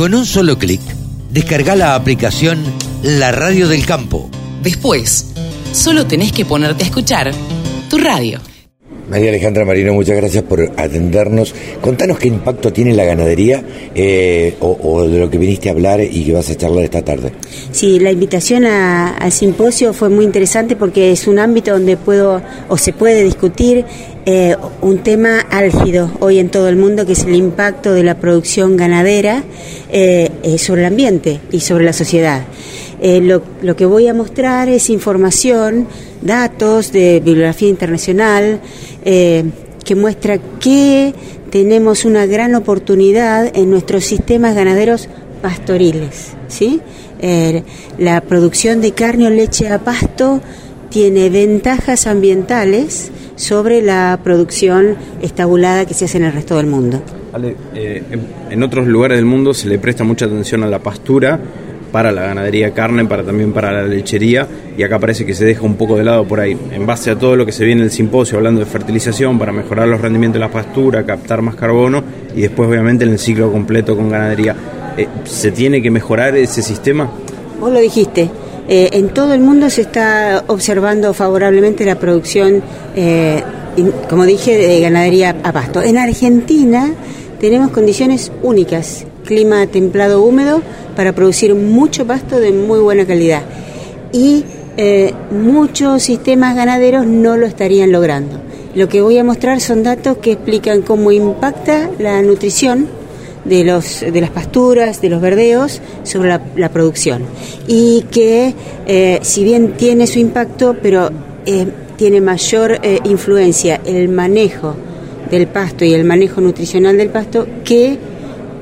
Con un solo clic, descarga la aplicación La Radio del Campo. Después, solo tenés que ponerte a escuchar tu radio. María Alejandra Marino, muchas gracias por atendernos. Contanos qué impacto tiene la ganadería eh, o, de lo que viniste a hablar y que vas a charlar esta tarde. Sí, la invitación al simposio fue muy interesante porque es un ámbito donde puedo o se puede discutir eh, un tema álgido hoy en todo el mundo, que es el impacto de la producción ganadera eh, sobre el ambiente y sobre la sociedad. Eh, lo, lo, que voy a mostrar es información, datos de bibliografía internacional eh, que muestra que tenemos una gran oportunidad en nuestros sistemas ganaderos pastoriles. ¿sí? Eh, la producción de carne o leche a pasto tiene ventajas ambientales sobre la producción estabulada que se hace en el resto del mundo. en otros lugares del mundo se le presta mucha atención a la pastura para la ganadería carne, para también para la lechería, y acá parece que se deja un poco de lado por ahí. En base a todo lo que se viene en el simposio, hablando de fertilización para mejorar los rendimientos de la pastura, captar más carbono, y después obviamente en el ciclo completo con ganadería. Eh, ¿Se tiene que mejorar ese sistema? Vos lo dijiste. Eh, en todo el mundo se está observando favorablemente la producción, eh, como dije, de ganadería a pasto. En Argentina tenemos condiciones únicas, clima templado húmedo, para producir mucho pasto de muy buena calidad. Y eh, muchos sistemas ganaderos no lo estarían logrando. Lo que voy a mostrar son datos que explican cómo impacta la nutrición de, los, de las pasturas, de los verdeos, sobre la, producción. Y que eh, si bien tiene su impacto, pero eh, tiene mayor influencia el manejo del pasto y el manejo nutricional del pasto que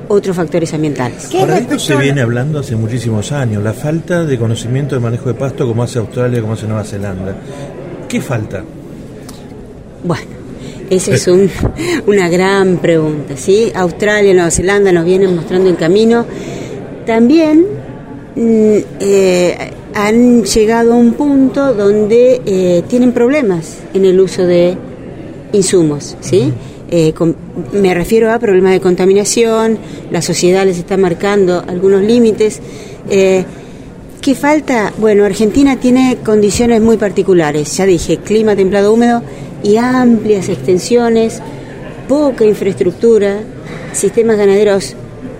otros factores ambientales. Por esto se viene hablando hace muchísimos años, la falta de conocimiento de manejo de pasto como hace Australia, como hace Nueva Zelanda. ¿Qué falta? Bueno, esa es una gran pregunta, ¿sí? Australia, Nueva Zelanda nos vienen mostrando el camino. También mm, eh, han llegado a un punto donde eh, tienen problemas en el uso de insumos, ¿sí? Eh, me refiero a problemas de contaminación, la sociedad les está marcando algunos límites. Eh, ¿Qué falta? Bueno, Argentina tiene condiciones muy particulares, ya dije, clima templado húmedo y amplias extensiones, poca infraestructura, sistemas ganaderos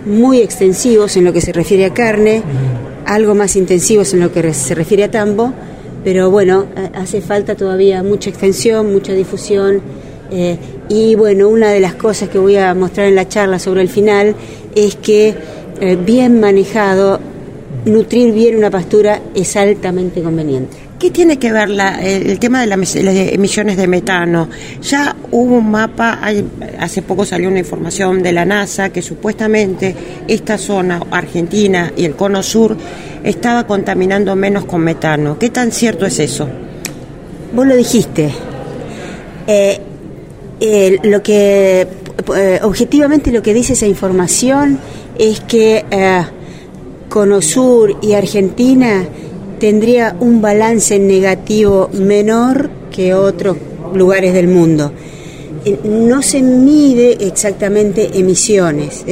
muy extensivos en lo que se refiere a carne, algo más intensivos en lo que se refiere a tambo, pero bueno, hace falta todavía mucha extensión, mucha difusión eh, y bueno, una de las cosas que voy a mostrar en la charla sobre el final es que eh, bien manejado, nutrir bien una pastura es altamente conveniente. ¿Qué tiene que ver el, tema de las emisiones de metano? Ya hubo un mapa, hace poco salió una información de la NASA que supuestamente esta zona, Argentina y el cono sur, estaba contaminando menos con metano. ¿Qué tan cierto es eso? Vos lo dijiste. Eh, eh, lo que eh, objetivamente lo que dice esa información es que eh, Conosur y Argentina tendría un balance negativo menor que otros lugares del mundo. No se mide exactamente emisiones.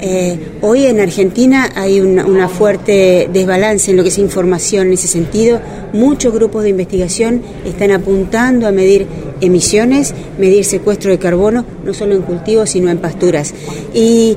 ¿Eh? Eh, hoy en Argentina hay una, fuerte desbalance en lo que es información en ese sentido. Muchos grupos de investigación están apuntando a medir emisiones, medir secuestro de carbono, no solo en cultivos, sino en pasturas. Y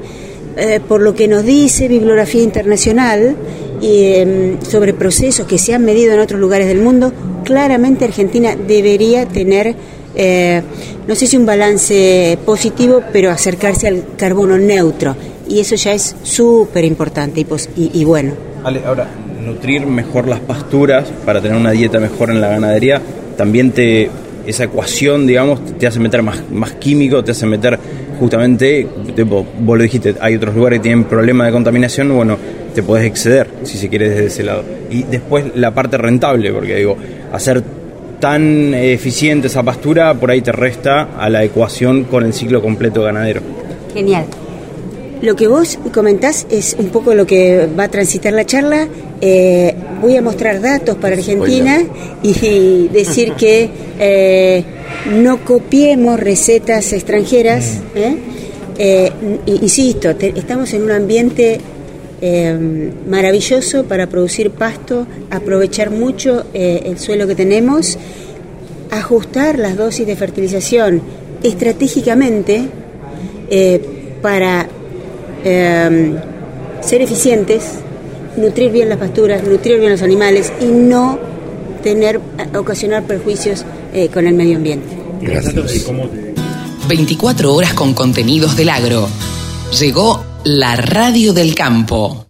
eh, por lo que nos dice bibliografía internacional em, sobre procesos que se han medido en otros lugares del mundo, claramente Argentina debería tener eh, no sé si un balance positivo, pero acercarse al carbono neutro y eso ya es súper importante y, y, bueno. ahora, nutrir mejor las pasturas para tener una dieta mejor en la ganadería, también te esa ecuación, digamos, te hace meter más, más químico, te hace meter justamente, tipo, vos lo dijiste, hay otros lugares que tienen problemas de contaminación, bueno, te podés exceder, si se quiere, desde ese lado. Y después la parte rentable, porque digo, hacer tan eficiente esa pastura, por ahí te resta a la ecuación con el ciclo completo ganadero. Genial. Lo que vos comentás es un poco lo que va a transitar la charla. Eh, voy a mostrar datos para Argentina y decir que eh, no copiemos recetas extranjeras. Mm. ¿eh? insisto, estamos en un ambiente maravilloso para producir pasto, aprovechar mucho el suelo que tenemos, ajustar las dosis de fertilización estratégicamente para eh, ser eficientes, nutrir bien las pasturas, nutrir bien los animales y no tener ocasionar perjuicios eh, con el medio ambiente. Gracias. 24 horas con contenidos del agro. Llegó la radio del campo.